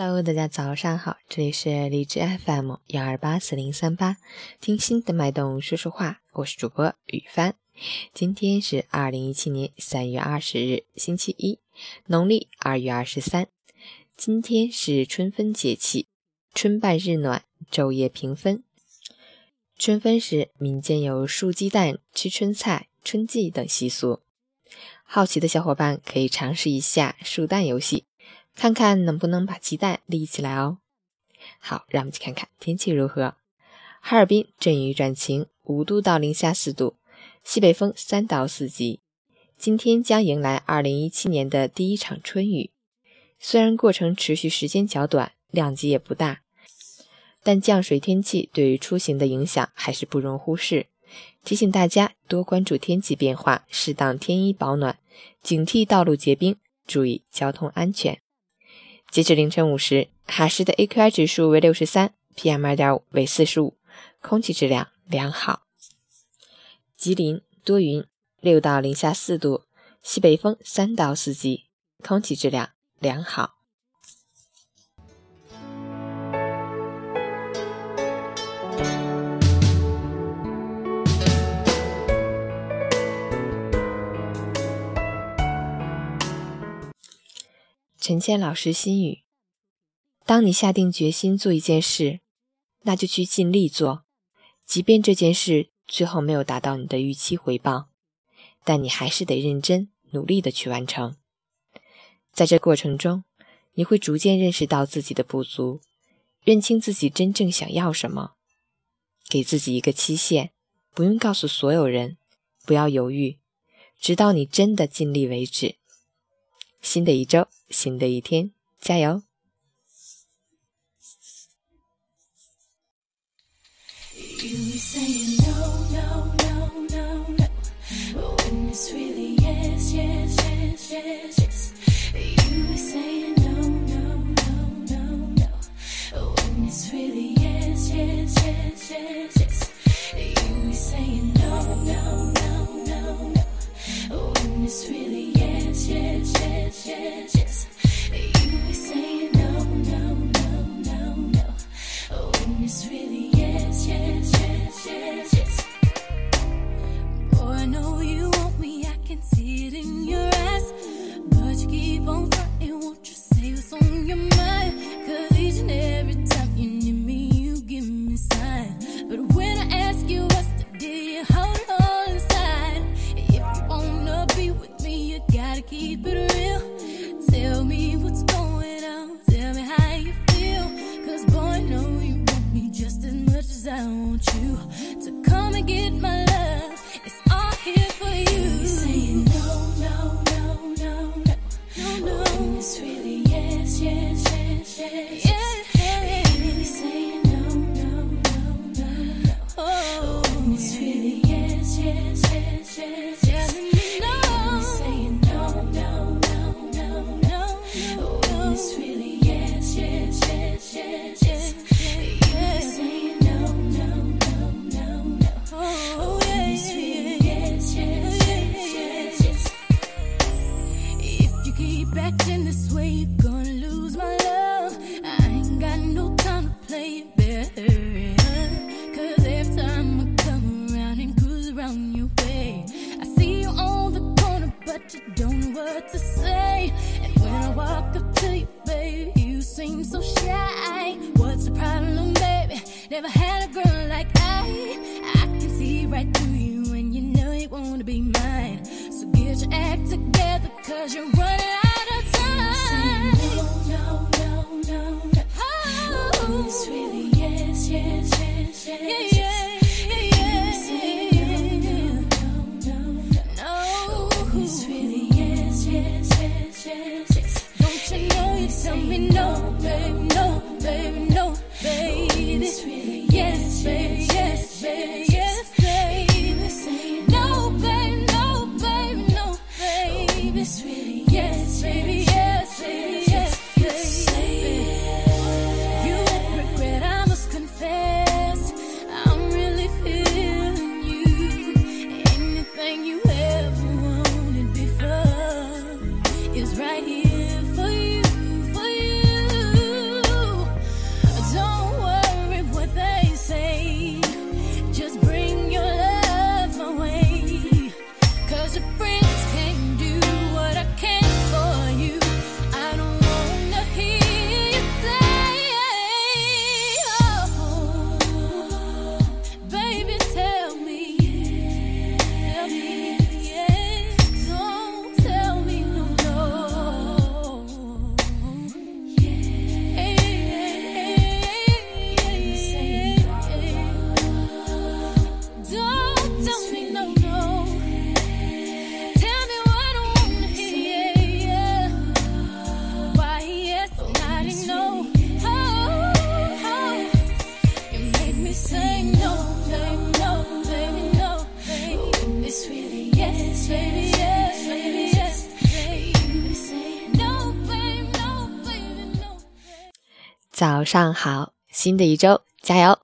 Hello，大家早上好，这里是荔枝 FM 幺二八四零三八，听心的脉动说说话，我是主播雨帆。今天是二零一七年三月二十日，星期一，农历二月二十三。今天是春分节气，春半日暖，昼夜平分。春分时，民间有竖鸡蛋、吃春菜、春祭等习俗。好奇的小伙伴可以尝试一下竖蛋游戏。看看能不能把鸡蛋立起来哦。好，让我们去看看天气如何。哈尔滨阵雨转晴，五度到零下四度，西北风三到四级。今天将迎来二零一七年的第一场春雨。虽然过程持续时间较短，量级也不大，但降水天气对于出行的影响还是不容忽视。提醒大家多关注天气变化，适当添衣保暖，警惕道路结冰，注意交通安全。截至凌晨五时，哈市的 AQI 指数为六十三，PM 二点五为四十五，空气质量良好。吉林多云，六到零下四度，西北风三到四级，空气质量良好。陈谦老师心语：当你下定决心做一件事，那就去尽力做，即便这件事最后没有达到你的预期回报，但你还是得认真努力的去完成。在这过程中，你会逐渐认识到自己的不足，认清自己真正想要什么。给自己一个期限，不用告诉所有人，不要犹豫，直到你真的尽力为止。新的一周，新的一天，加油 I want you to come and get my love. It's all here for you. you saying no, no, no, no, no, no, no. When it's really yes, yes, yes, yes. yes. saying no, no, no, no, no. Oh, when it's really yes, yes, yes, yes.！Never had a girl like I. I can see right through you and you know you wanna be mine. So get your act together, cause you're running out of time. No, no, no, no, no. Oh, it's really yes, yes, yes, yes. Yeah, yeah. 早上好，新的一周加油！